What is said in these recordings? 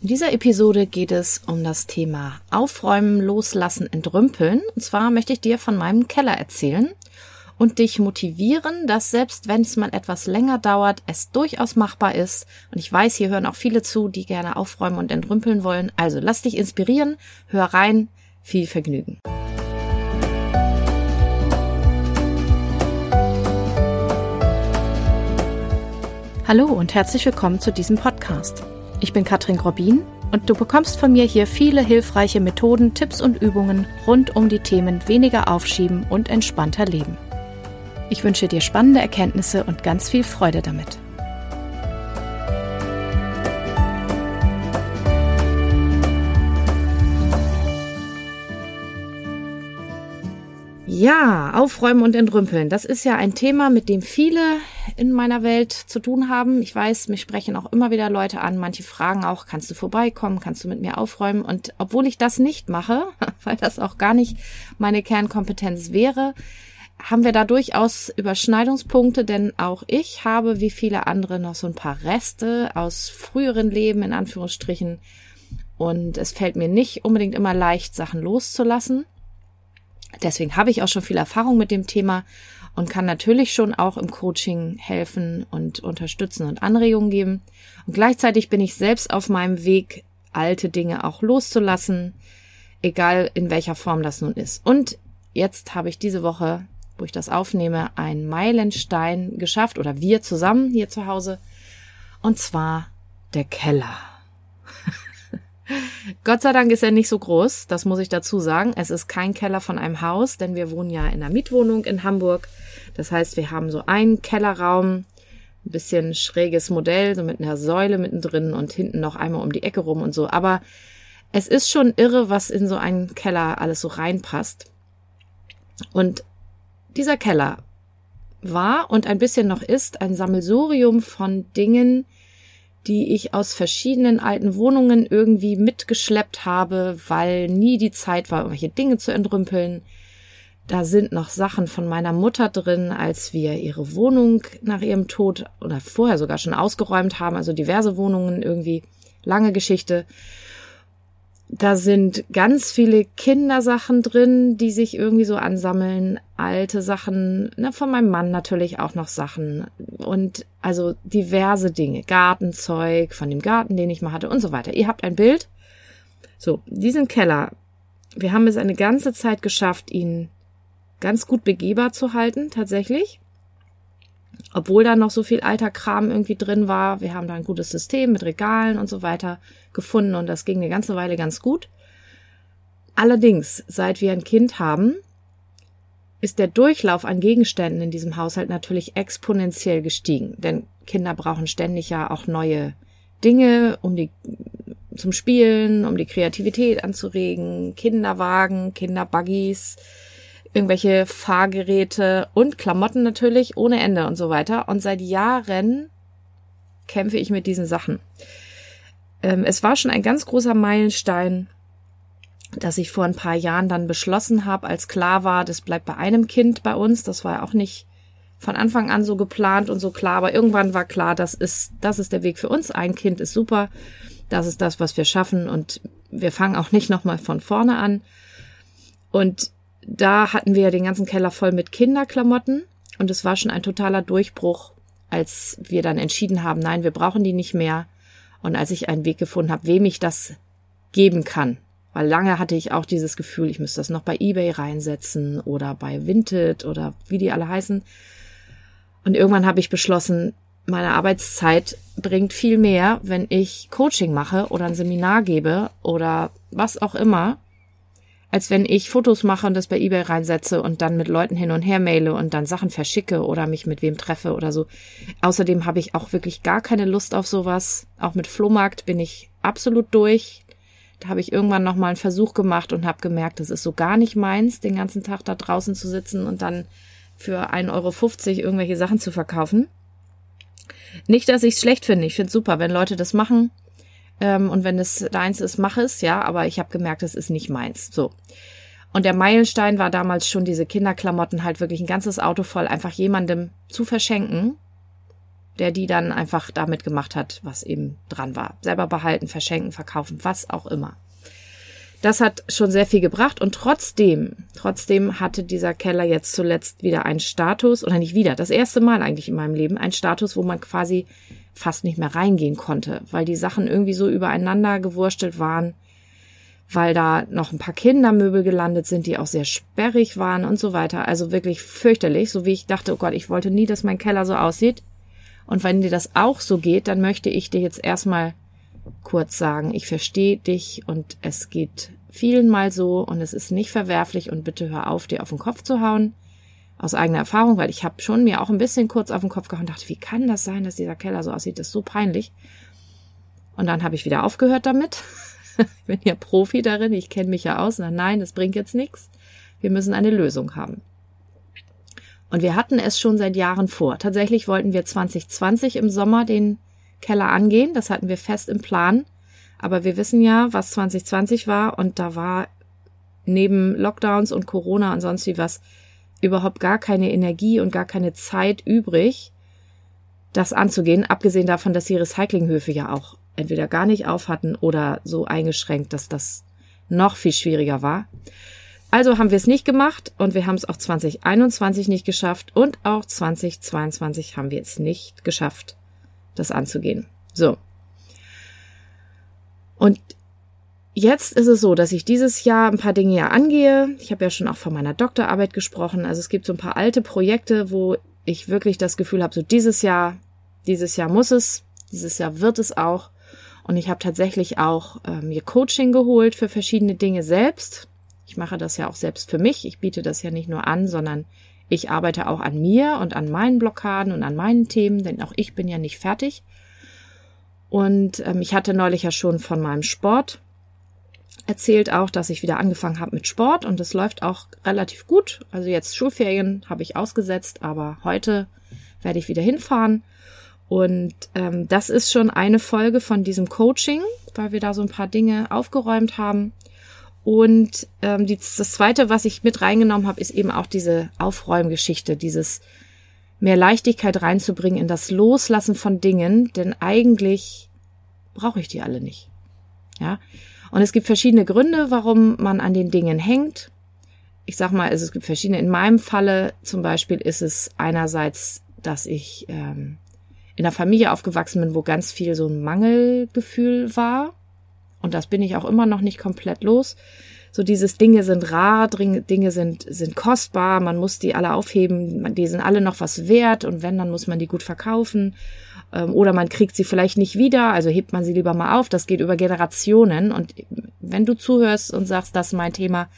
In dieser Episode geht es um das Thema Aufräumen, Loslassen, Entrümpeln. Und zwar möchte ich dir von meinem Keller erzählen und dich motivieren, dass selbst wenn es mal etwas länger dauert, es durchaus machbar ist. Und ich weiß, hier hören auch viele zu, die gerne aufräumen und entrümpeln wollen. Also lass dich inspirieren, hör rein, viel Vergnügen. Hallo und herzlich willkommen zu diesem Podcast. Ich bin Katrin Grobin und du bekommst von mir hier viele hilfreiche Methoden, Tipps und Übungen rund um die Themen weniger aufschieben und entspannter leben. Ich wünsche dir spannende Erkenntnisse und ganz viel Freude damit. Ja, aufräumen und entrümpeln. Das ist ja ein Thema, mit dem viele in meiner Welt zu tun haben. Ich weiß, mich sprechen auch immer wieder Leute an. Manche fragen auch, kannst du vorbeikommen? Kannst du mit mir aufräumen? Und obwohl ich das nicht mache, weil das auch gar nicht meine Kernkompetenz wäre, haben wir da durchaus Überschneidungspunkte, denn auch ich habe wie viele andere noch so ein paar Reste aus früheren Leben in Anführungsstrichen. Und es fällt mir nicht unbedingt immer leicht, Sachen loszulassen. Deswegen habe ich auch schon viel Erfahrung mit dem Thema und kann natürlich schon auch im Coaching helfen und unterstützen und Anregungen geben. Und gleichzeitig bin ich selbst auf meinem Weg, alte Dinge auch loszulassen, egal in welcher Form das nun ist. Und jetzt habe ich diese Woche, wo ich das aufnehme, einen Meilenstein geschafft oder wir zusammen hier zu Hause. Und zwar der Keller. Gott sei Dank ist er nicht so groß, das muss ich dazu sagen. Es ist kein Keller von einem Haus, denn wir wohnen ja in einer Mietwohnung in Hamburg. Das heißt, wir haben so einen Kellerraum, ein bisschen schräges Modell, so mit einer Säule mittendrin und hinten noch einmal um die Ecke rum und so. Aber es ist schon irre, was in so einen Keller alles so reinpasst. Und dieser Keller war und ein bisschen noch ist ein Sammelsurium von Dingen, die ich aus verschiedenen alten Wohnungen irgendwie mitgeschleppt habe, weil nie die Zeit war, irgendwelche Dinge zu entrümpeln. Da sind noch Sachen von meiner Mutter drin, als wir ihre Wohnung nach ihrem Tod oder vorher sogar schon ausgeräumt haben, also diverse Wohnungen irgendwie, lange Geschichte. Da sind ganz viele Kindersachen drin, die sich irgendwie so ansammeln. Alte Sachen, ne, von meinem Mann natürlich auch noch Sachen. Und also diverse Dinge. Gartenzeug, von dem Garten, den ich mal hatte und so weiter. Ihr habt ein Bild. So, diesen Keller. Wir haben es eine ganze Zeit geschafft, ihn ganz gut begehbar zu halten, tatsächlich obwohl da noch so viel alter Kram irgendwie drin war. Wir haben da ein gutes System mit Regalen und so weiter gefunden und das ging eine ganze Weile ganz gut. Allerdings, seit wir ein Kind haben, ist der Durchlauf an Gegenständen in diesem Haushalt natürlich exponentiell gestiegen, denn Kinder brauchen ständig ja auch neue Dinge, um die zum Spielen, um die Kreativität anzuregen, Kinderwagen, Kinderbuggies, irgendwelche Fahrgeräte und Klamotten natürlich ohne Ende und so weiter. Und seit Jahren kämpfe ich mit diesen Sachen. Ähm, es war schon ein ganz großer Meilenstein, dass ich vor ein paar Jahren dann beschlossen habe, als klar war, das bleibt bei einem Kind bei uns. Das war auch nicht von Anfang an so geplant und so klar, aber irgendwann war klar, das ist, das ist der Weg für uns. Ein Kind ist super. Das ist das, was wir schaffen und wir fangen auch nicht nochmal von vorne an. Und da hatten wir ja den ganzen Keller voll mit Kinderklamotten und es war schon ein totaler Durchbruch, als wir dann entschieden haben, nein, wir brauchen die nicht mehr. Und als ich einen Weg gefunden habe, wem ich das geben kann. Weil lange hatte ich auch dieses Gefühl, ich müsste das noch bei eBay reinsetzen oder bei Vinted oder wie die alle heißen. Und irgendwann habe ich beschlossen, meine Arbeitszeit bringt viel mehr, wenn ich Coaching mache oder ein Seminar gebe oder was auch immer, als wenn ich Fotos mache und das bei eBay reinsetze und dann mit Leuten hin und her maile und dann Sachen verschicke oder mich mit wem treffe oder so. Außerdem habe ich auch wirklich gar keine Lust auf sowas. Auch mit Flohmarkt bin ich absolut durch. Da habe ich irgendwann noch mal einen Versuch gemacht und habe gemerkt, das ist so gar nicht meins, den ganzen Tag da draußen zu sitzen und dann für 1,50 Euro irgendwelche Sachen zu verkaufen. Nicht, dass ich es schlecht finde. Ich finde es super, wenn Leute das machen. Ähm, und wenn es deins ist, mach es, ja, aber ich habe gemerkt, es ist nicht meins. So. Und der Meilenstein war damals schon diese Kinderklamotten halt wirklich ein ganzes Auto voll einfach jemandem zu verschenken. der die dann einfach damit gemacht hat, was eben dran war. Selber behalten, verschenken, verkaufen, was auch immer. Das hat schon sehr viel gebracht und trotzdem, trotzdem hatte dieser Keller jetzt zuletzt wieder einen Status, oder nicht wieder, das erste Mal eigentlich in meinem Leben, einen Status, wo man quasi fast nicht mehr reingehen konnte, weil die Sachen irgendwie so übereinander gewurstelt waren, weil da noch ein paar Kindermöbel gelandet sind, die auch sehr sperrig waren und so weiter. Also wirklich fürchterlich, so wie ich dachte, oh Gott, ich wollte nie, dass mein Keller so aussieht. Und wenn dir das auch so geht, dann möchte ich dir jetzt erstmal kurz sagen, ich verstehe dich und es geht vielen mal so und es ist nicht verwerflich und bitte hör auf, dir auf den Kopf zu hauen. Aus eigener Erfahrung, weil ich habe schon mir auch ein bisschen kurz auf den Kopf gehauen und dachte, wie kann das sein, dass dieser Keller so aussieht? Das ist so peinlich. Und dann habe ich wieder aufgehört damit. ich bin ja Profi darin, ich kenne mich ja aus. Na, nein, das bringt jetzt nichts. Wir müssen eine Lösung haben. Und wir hatten es schon seit Jahren vor. Tatsächlich wollten wir 2020 im Sommer den Keller angehen. Das hatten wir fest im Plan. Aber wir wissen ja, was 2020 war und da war neben Lockdowns und Corona und sonst wie was überhaupt gar keine Energie und gar keine Zeit übrig, das anzugehen, abgesehen davon, dass die Recyclinghöfe ja auch entweder gar nicht auf hatten oder so eingeschränkt, dass das noch viel schwieriger war. Also haben wir es nicht gemacht und wir haben es auch 2021 nicht geschafft und auch 2022 haben wir es nicht geschafft, das anzugehen. So. Und jetzt ist es so, dass ich dieses Jahr ein paar Dinge ja angehe. Ich habe ja schon auch von meiner Doktorarbeit gesprochen. Also es gibt so ein paar alte Projekte, wo ich wirklich das Gefühl habe, so dieses Jahr, dieses Jahr muss es, dieses Jahr wird es auch. Und ich habe tatsächlich auch äh, mir Coaching geholt für verschiedene Dinge selbst. Ich mache das ja auch selbst für mich. Ich biete das ja nicht nur an, sondern ich arbeite auch an mir und an meinen Blockaden und an meinen Themen, denn auch ich bin ja nicht fertig. Und ähm, ich hatte neulich ja schon von meinem Sport erzählt auch, dass ich wieder angefangen habe mit Sport und es läuft auch relativ gut. Also jetzt Schulferien habe ich ausgesetzt, aber heute werde ich wieder hinfahren. Und ähm, das ist schon eine Folge von diesem Coaching, weil wir da so ein paar Dinge aufgeräumt haben. Und ähm, die, das Zweite, was ich mit reingenommen habe, ist eben auch diese Aufräumgeschichte, dieses mehr Leichtigkeit reinzubringen in das Loslassen von Dingen, denn eigentlich brauche ich die alle nicht. Ja. Und es gibt verschiedene Gründe, warum man an den Dingen hängt. Ich sag mal, also es gibt verschiedene. In meinem Falle zum Beispiel ist es einerseits, dass ich ähm, in einer Familie aufgewachsen bin, wo ganz viel so ein Mangelgefühl war. Und das bin ich auch immer noch nicht komplett los so dieses Dinge sind rar, Dinge sind, sind kostbar, man muss die alle aufheben, die sind alle noch was wert und wenn, dann muss man die gut verkaufen. Ähm, oder man kriegt sie vielleicht nicht wieder, also hebt man sie lieber mal auf. Das geht über Generationen. Und wenn du zuhörst und sagst, das ist mein Thema,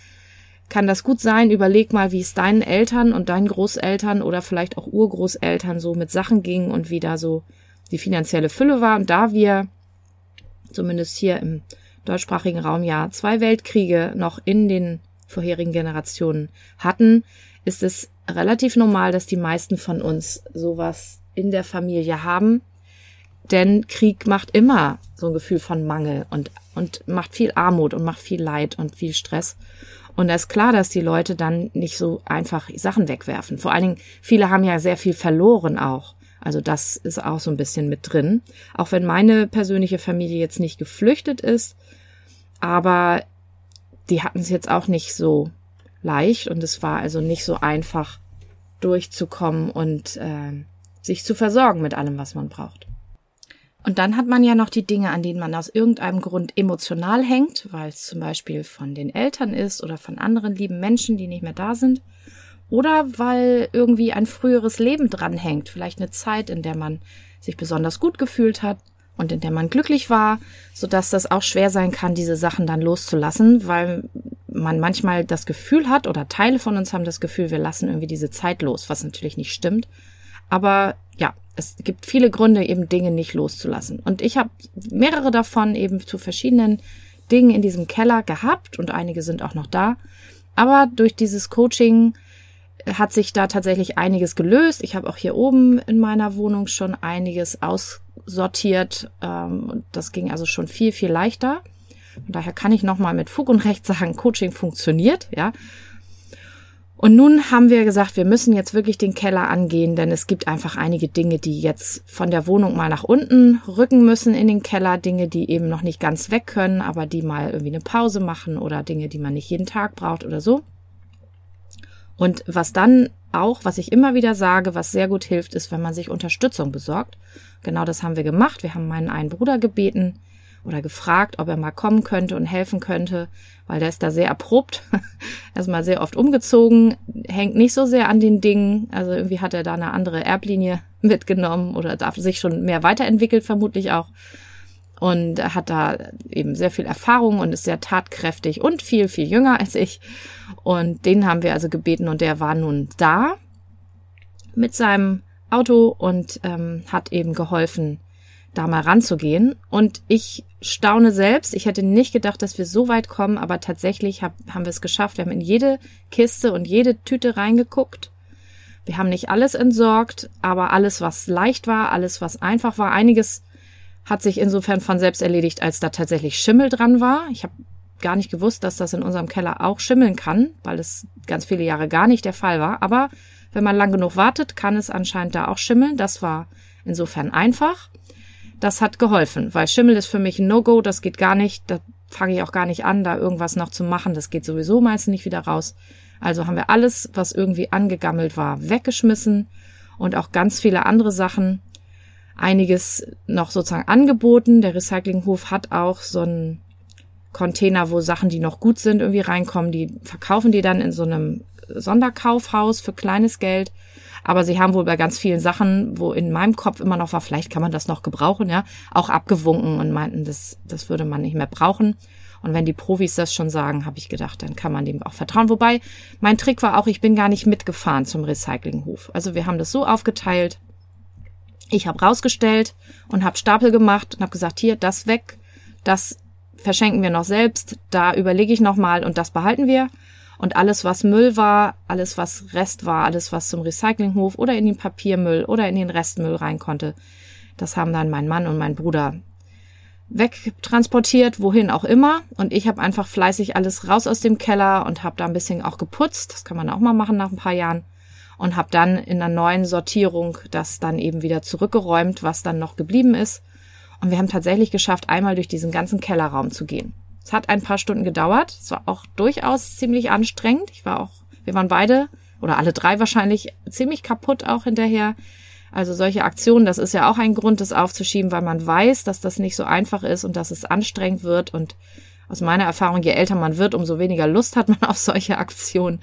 kann das gut sein. Überleg mal, wie es deinen Eltern und deinen Großeltern oder vielleicht auch Urgroßeltern so mit Sachen ging und wie da so die finanzielle Fülle war. Und da wir zumindest hier im deutschsprachigen Raum ja zwei Weltkriege noch in den vorherigen Generationen hatten, ist es relativ normal, dass die meisten von uns sowas in der Familie haben. Denn Krieg macht immer so ein Gefühl von Mangel und, und macht viel Armut und macht viel Leid und viel Stress. Und da ist klar, dass die Leute dann nicht so einfach Sachen wegwerfen. Vor allen Dingen, viele haben ja sehr viel verloren auch. Also das ist auch so ein bisschen mit drin. Auch wenn meine persönliche Familie jetzt nicht geflüchtet ist, aber die hatten es jetzt auch nicht so leicht und es war also nicht so einfach durchzukommen und äh, sich zu versorgen mit allem, was man braucht. Und dann hat man ja noch die Dinge, an denen man aus irgendeinem Grund emotional hängt, weil es zum Beispiel von den Eltern ist oder von anderen lieben Menschen, die nicht mehr da sind. Oder weil irgendwie ein früheres Leben dranhängt, vielleicht eine Zeit, in der man sich besonders gut gefühlt hat und in der man glücklich war, so dass das auch schwer sein kann, diese Sachen dann loszulassen, weil man manchmal das Gefühl hat oder Teile von uns haben das Gefühl, wir lassen irgendwie diese Zeit los, was natürlich nicht stimmt. Aber ja, es gibt viele Gründe, eben Dinge nicht loszulassen. Und ich habe mehrere davon eben zu verschiedenen Dingen in diesem Keller gehabt und einige sind auch noch da. Aber durch dieses Coaching hat sich da tatsächlich einiges gelöst. Ich habe auch hier oben in meiner Wohnung schon einiges aussortiert. Ähm, das ging also schon viel, viel leichter. Von daher kann ich nochmal mit Fug und Recht sagen, Coaching funktioniert, ja. Und nun haben wir gesagt, wir müssen jetzt wirklich den Keller angehen, denn es gibt einfach einige Dinge, die jetzt von der Wohnung mal nach unten rücken müssen in den Keller. Dinge, die eben noch nicht ganz weg können, aber die mal irgendwie eine Pause machen oder Dinge, die man nicht jeden Tag braucht oder so. Und was dann auch, was ich immer wieder sage, was sehr gut hilft, ist, wenn man sich Unterstützung besorgt. Genau das haben wir gemacht. Wir haben meinen einen Bruder gebeten, oder gefragt, ob er mal kommen könnte und helfen könnte, weil der ist da sehr erprobt. er ist mal sehr oft umgezogen, hängt nicht so sehr an den Dingen. Also irgendwie hat er da eine andere Erblinie mitgenommen oder darf sich schon mehr weiterentwickelt, vermutlich auch. Und hat da eben sehr viel Erfahrung und ist sehr tatkräftig und viel, viel jünger als ich. Und den haben wir also gebeten und der war nun da mit seinem Auto und ähm, hat eben geholfen, da mal ranzugehen. Und ich staune selbst. Ich hätte nicht gedacht, dass wir so weit kommen, aber tatsächlich hab, haben wir es geschafft. Wir haben in jede Kiste und jede Tüte reingeguckt. Wir haben nicht alles entsorgt, aber alles, was leicht war, alles, was einfach war, einiges hat sich insofern von selbst erledigt, als da tatsächlich Schimmel dran war. Ich habe gar nicht gewusst, dass das in unserem Keller auch schimmeln kann, weil es ganz viele Jahre gar nicht der Fall war. Aber wenn man lang genug wartet, kann es anscheinend da auch schimmeln. Das war insofern einfach. Das hat geholfen, weil Schimmel ist für mich ein No-Go, das geht gar nicht. Da fange ich auch gar nicht an, da irgendwas noch zu machen. Das geht sowieso meistens nicht wieder raus. Also haben wir alles, was irgendwie angegammelt war, weggeschmissen und auch ganz viele andere Sachen. Einiges noch sozusagen angeboten. Der Recyclinghof hat auch so einen Container, wo Sachen, die noch gut sind, irgendwie reinkommen. Die verkaufen die dann in so einem Sonderkaufhaus für kleines Geld. Aber sie haben wohl bei ganz vielen Sachen, wo in meinem Kopf immer noch war, vielleicht kann man das noch gebrauchen, ja, auch abgewunken und meinten, das, das würde man nicht mehr brauchen. Und wenn die Profis das schon sagen, habe ich gedacht, dann kann man dem auch vertrauen. Wobei mein Trick war auch, ich bin gar nicht mitgefahren zum Recyclinghof. Also wir haben das so aufgeteilt. Ich habe rausgestellt und habe Stapel gemacht und habe gesagt, hier, das weg, das verschenken wir noch selbst, da überlege ich noch mal und das behalten wir. Und alles, was Müll war, alles, was Rest war, alles, was zum Recyclinghof oder in den Papiermüll oder in den Restmüll rein konnte, das haben dann mein Mann und mein Bruder wegtransportiert, wohin auch immer. Und ich habe einfach fleißig alles raus aus dem Keller und habe da ein bisschen auch geputzt. Das kann man auch mal machen nach ein paar Jahren. Und habe dann in der neuen Sortierung das dann eben wieder zurückgeräumt, was dann noch geblieben ist. Und wir haben tatsächlich geschafft, einmal durch diesen ganzen Kellerraum zu gehen. Es hat ein paar Stunden gedauert. Es war auch durchaus ziemlich anstrengend. Ich war auch, wir waren beide oder alle drei wahrscheinlich ziemlich kaputt auch hinterher. Also solche Aktionen, das ist ja auch ein Grund, das aufzuschieben, weil man weiß, dass das nicht so einfach ist und dass es anstrengend wird. Und aus meiner Erfahrung, je älter man wird, umso weniger Lust hat man auf solche Aktionen.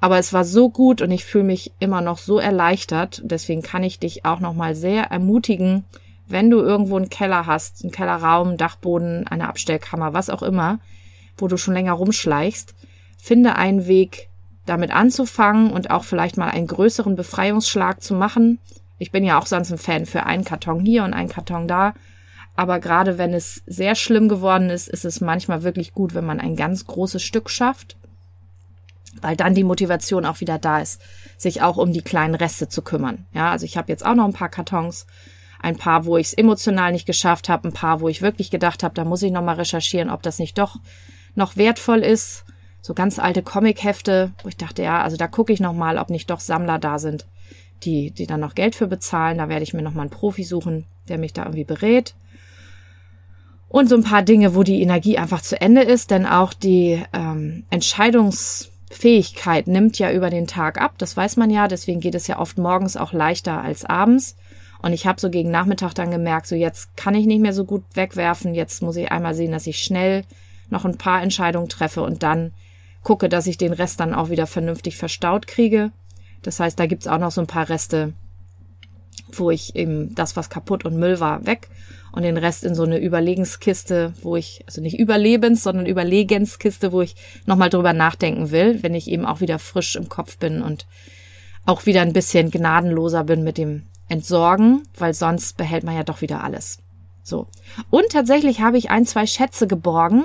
Aber es war so gut und ich fühle mich immer noch so erleichtert. Deswegen kann ich dich auch noch mal sehr ermutigen, wenn du irgendwo einen Keller hast, einen Kellerraum, Dachboden, eine Abstellkammer, was auch immer, wo du schon länger rumschleichst, finde einen Weg, damit anzufangen und auch vielleicht mal einen größeren Befreiungsschlag zu machen. Ich bin ja auch sonst ein Fan für einen Karton hier und einen Karton da. Aber gerade wenn es sehr schlimm geworden ist, ist es manchmal wirklich gut, wenn man ein ganz großes Stück schafft, weil dann die Motivation auch wieder da ist, sich auch um die kleinen Reste zu kümmern. Ja, also ich habe jetzt auch noch ein paar Kartons ein paar, wo ich es emotional nicht geschafft habe, ein paar, wo ich wirklich gedacht habe, da muss ich nochmal recherchieren, ob das nicht doch noch wertvoll ist. So ganz alte Comichefte, wo ich dachte, ja, also da gucke ich nochmal, ob nicht doch Sammler da sind, die, die dann noch Geld für bezahlen. Da werde ich mir nochmal einen Profi suchen, der mich da irgendwie berät. Und so ein paar Dinge, wo die Energie einfach zu Ende ist, denn auch die ähm, Entscheidungsfähigkeit nimmt ja über den Tag ab. Das weiß man ja, deswegen geht es ja oft morgens auch leichter als abends. Und ich habe so gegen Nachmittag dann gemerkt, so jetzt kann ich nicht mehr so gut wegwerfen, jetzt muss ich einmal sehen, dass ich schnell noch ein paar Entscheidungen treffe und dann gucke, dass ich den Rest dann auch wieder vernünftig verstaut kriege. Das heißt, da gibt's auch noch so ein paar Reste, wo ich eben das, was kaputt und Müll war, weg und den Rest in so eine Überlegenskiste, wo ich, also nicht Überlebens, sondern Überlegenskiste, wo ich nochmal drüber nachdenken will, wenn ich eben auch wieder frisch im Kopf bin und auch wieder ein bisschen gnadenloser bin mit dem entsorgen, weil sonst behält man ja doch wieder alles. So. Und tatsächlich habe ich ein, zwei Schätze geborgen.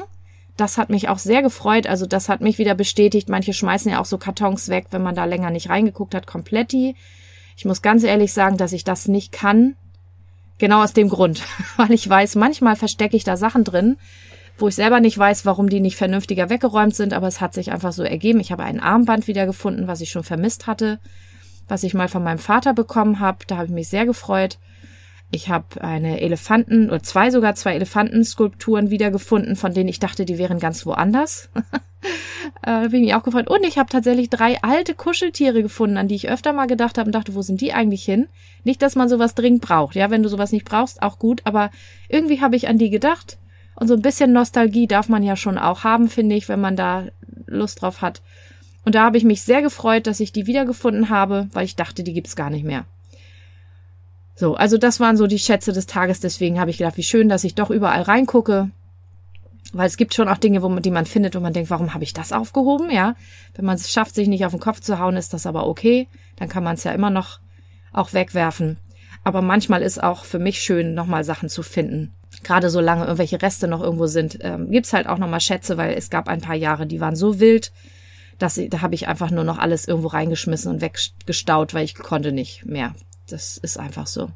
Das hat mich auch sehr gefreut. Also das hat mich wieder bestätigt. Manche schmeißen ja auch so Kartons weg, wenn man da länger nicht reingeguckt hat. Kompletti. Ich muss ganz ehrlich sagen, dass ich das nicht kann. Genau aus dem Grund. Weil ich weiß, manchmal verstecke ich da Sachen drin, wo ich selber nicht weiß, warum die nicht vernünftiger weggeräumt sind, aber es hat sich einfach so ergeben. Ich habe ein Armband wiedergefunden, was ich schon vermisst hatte, was ich mal von meinem Vater bekommen habe. Da habe ich mich sehr gefreut. Ich habe eine Elefanten oder zwei sogar zwei Elefantenskulpturen wiedergefunden, von denen ich dachte, die wären ganz woanders. äh, bin ich auch gefreut. Und ich habe tatsächlich drei alte Kuscheltiere gefunden, an die ich öfter mal gedacht habe und dachte, wo sind die eigentlich hin? Nicht, dass man sowas dringend braucht. Ja, wenn du sowas nicht brauchst, auch gut. Aber irgendwie habe ich an die gedacht. Und so ein bisschen Nostalgie darf man ja schon auch haben, finde ich, wenn man da Lust drauf hat. Und da habe ich mich sehr gefreut, dass ich die wiedergefunden habe, weil ich dachte, die gibt's gar nicht mehr. So, also das waren so die Schätze des Tages. Deswegen habe ich gedacht, wie schön, dass ich doch überall reingucke. Weil es gibt schon auch Dinge, wo man, die man findet und man denkt, warum habe ich das aufgehoben? Ja, wenn man es schafft, sich nicht auf den Kopf zu hauen, ist das aber okay. Dann kann man es ja immer noch auch wegwerfen. Aber manchmal ist auch für mich schön, nochmal Sachen zu finden. Gerade solange irgendwelche Reste noch irgendwo sind, ähm, gibt's halt auch nochmal Schätze, weil es gab ein paar Jahre, die waren so wild, dass da habe ich einfach nur noch alles irgendwo reingeschmissen und weggestaut, weil ich konnte nicht mehr. Das ist einfach so.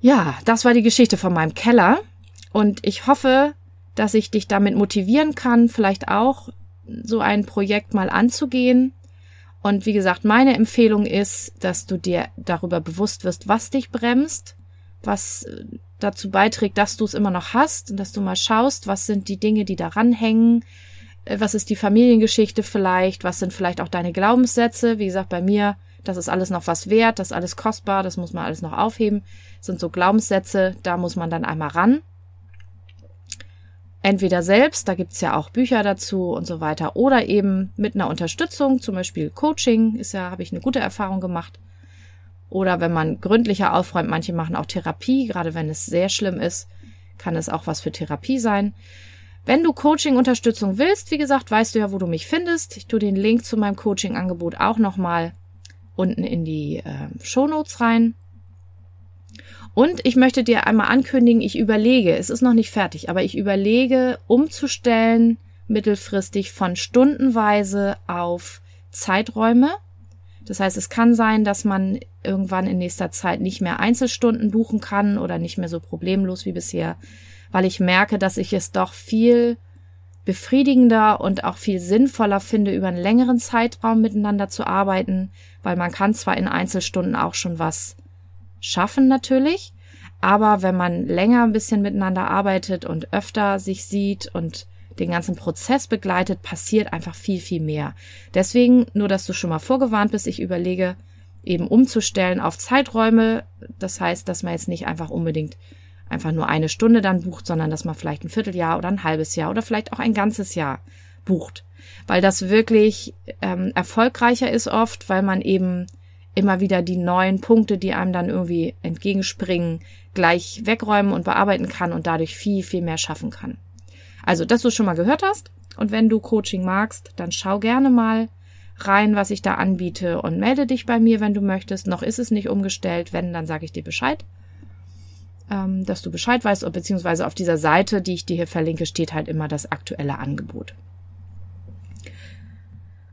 Ja, das war die Geschichte von meinem Keller. Und ich hoffe, dass ich dich damit motivieren kann, vielleicht auch so ein Projekt mal anzugehen. Und wie gesagt, meine Empfehlung ist, dass du dir darüber bewusst wirst, was dich bremst, was äh, dazu beiträgt, dass du es immer noch hast und dass du mal schaust, was sind die Dinge, die daran hängen, was ist die Familiengeschichte vielleicht, was sind vielleicht auch deine Glaubenssätze. Wie gesagt, bei mir das ist alles noch was wert, das ist alles kostbar, das muss man alles noch aufheben. Das sind so Glaubenssätze, da muss man dann einmal ran. Entweder selbst, da gibt's ja auch Bücher dazu und so weiter, oder eben mit einer Unterstützung, zum Beispiel Coaching, ist ja, habe ich eine gute Erfahrung gemacht. Oder wenn man gründlicher aufräumt, manche machen auch Therapie, gerade wenn es sehr schlimm ist, kann es auch was für Therapie sein. Wenn du Coaching-Unterstützung willst, wie gesagt, weißt du ja, wo du mich findest. Ich tue den Link zu meinem Coaching-Angebot auch nochmal unten in die äh, Shownotes rein. Und ich möchte dir einmal ankündigen, ich überlege, es ist noch nicht fertig, aber ich überlege umzustellen mittelfristig von stundenweise auf Zeiträume. Das heißt, es kann sein, dass man irgendwann in nächster Zeit nicht mehr Einzelstunden buchen kann oder nicht mehr so problemlos wie bisher, weil ich merke, dass ich es doch viel befriedigender und auch viel sinnvoller finde, über einen längeren Zeitraum miteinander zu arbeiten, weil man kann zwar in Einzelstunden auch schon was schaffen natürlich, aber wenn man länger ein bisschen miteinander arbeitet und öfter sich sieht und den ganzen Prozess begleitet, passiert einfach viel, viel mehr. Deswegen, nur dass du schon mal vorgewarnt bist, ich überlege eben umzustellen auf Zeiträume. Das heißt, dass man jetzt nicht einfach unbedingt einfach nur eine Stunde dann bucht, sondern dass man vielleicht ein Vierteljahr oder ein halbes Jahr oder vielleicht auch ein ganzes Jahr bucht. Weil das wirklich ähm, erfolgreicher ist oft, weil man eben immer wieder die neuen Punkte, die einem dann irgendwie entgegenspringen, gleich wegräumen und bearbeiten kann und dadurch viel, viel mehr schaffen kann. Also, dass du schon mal gehört hast und wenn du Coaching magst, dann schau gerne mal rein, was ich da anbiete und melde dich bei mir, wenn du möchtest. Noch ist es nicht umgestellt. Wenn, dann sage ich dir Bescheid ähm, dass du Bescheid weißt, beziehungsweise auf dieser Seite, die ich dir hier verlinke, steht halt immer das aktuelle Angebot.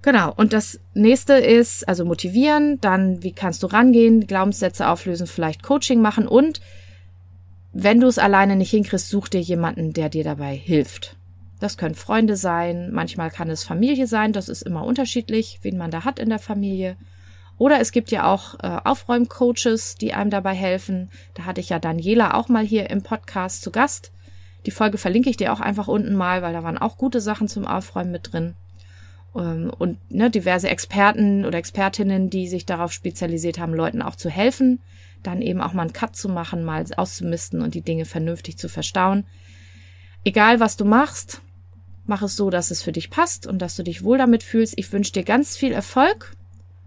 Genau, und das nächste ist also motivieren, dann wie kannst du rangehen, Glaubenssätze auflösen, vielleicht Coaching machen und wenn du es alleine nicht hinkriegst, such dir jemanden, der dir dabei hilft. Das können Freunde sein, manchmal kann es Familie sein, das ist immer unterschiedlich, wen man da hat in der Familie. Oder es gibt ja auch äh, Aufräumcoaches, die einem dabei helfen. Da hatte ich ja Daniela auch mal hier im Podcast zu Gast. Die Folge verlinke ich dir auch einfach unten mal, weil da waren auch gute Sachen zum Aufräumen mit drin. Ähm, und ne, diverse Experten oder Expertinnen, die sich darauf spezialisiert haben, Leuten auch zu helfen, dann eben auch mal einen Cut zu machen, mal auszumisten und die Dinge vernünftig zu verstauen. Egal was du machst, mach es so, dass es für dich passt und dass du dich wohl damit fühlst. Ich wünsche dir ganz viel Erfolg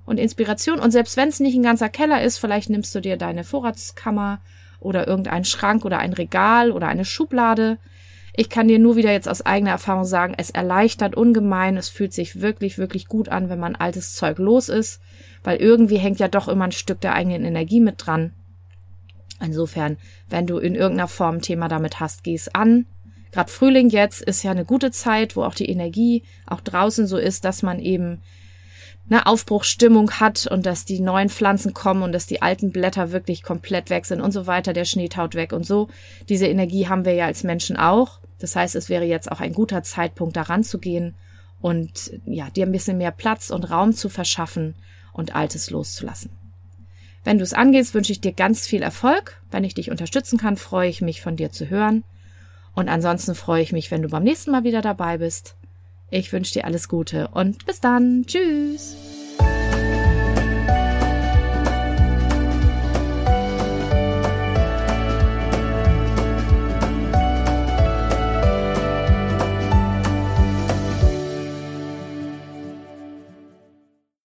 und Inspiration. Und selbst wenn es nicht ein ganzer Keller ist, vielleicht nimmst du dir deine Vorratskammer oder irgendeinen Schrank oder ein Regal oder eine Schublade. Ich kann dir nur wieder jetzt aus eigener Erfahrung sagen, es erleichtert ungemein. Es fühlt sich wirklich, wirklich gut an, wenn man altes Zeug los ist, weil irgendwie hängt ja doch immer ein Stück der eigenen Energie mit dran. Insofern, wenn du in irgendeiner Form ein Thema damit hast, geh es an. Gerade Frühling jetzt ist ja eine gute Zeit, wo auch die Energie auch draußen so ist, dass man eben eine Aufbruchstimmung hat und dass die neuen Pflanzen kommen und dass die alten Blätter wirklich komplett weg sind und so weiter, der Schnee taut weg und so. Diese Energie haben wir ja als Menschen auch. Das heißt, es wäre jetzt auch ein guter Zeitpunkt, daran zu gehen und ja, dir ein bisschen mehr Platz und Raum zu verschaffen und Altes loszulassen. Wenn du es angehst, wünsche ich dir ganz viel Erfolg. Wenn ich dich unterstützen kann, freue ich mich, von dir zu hören. Und ansonsten freue ich mich, wenn du beim nächsten Mal wieder dabei bist. Ich wünsche dir alles Gute und bis dann. Tschüss.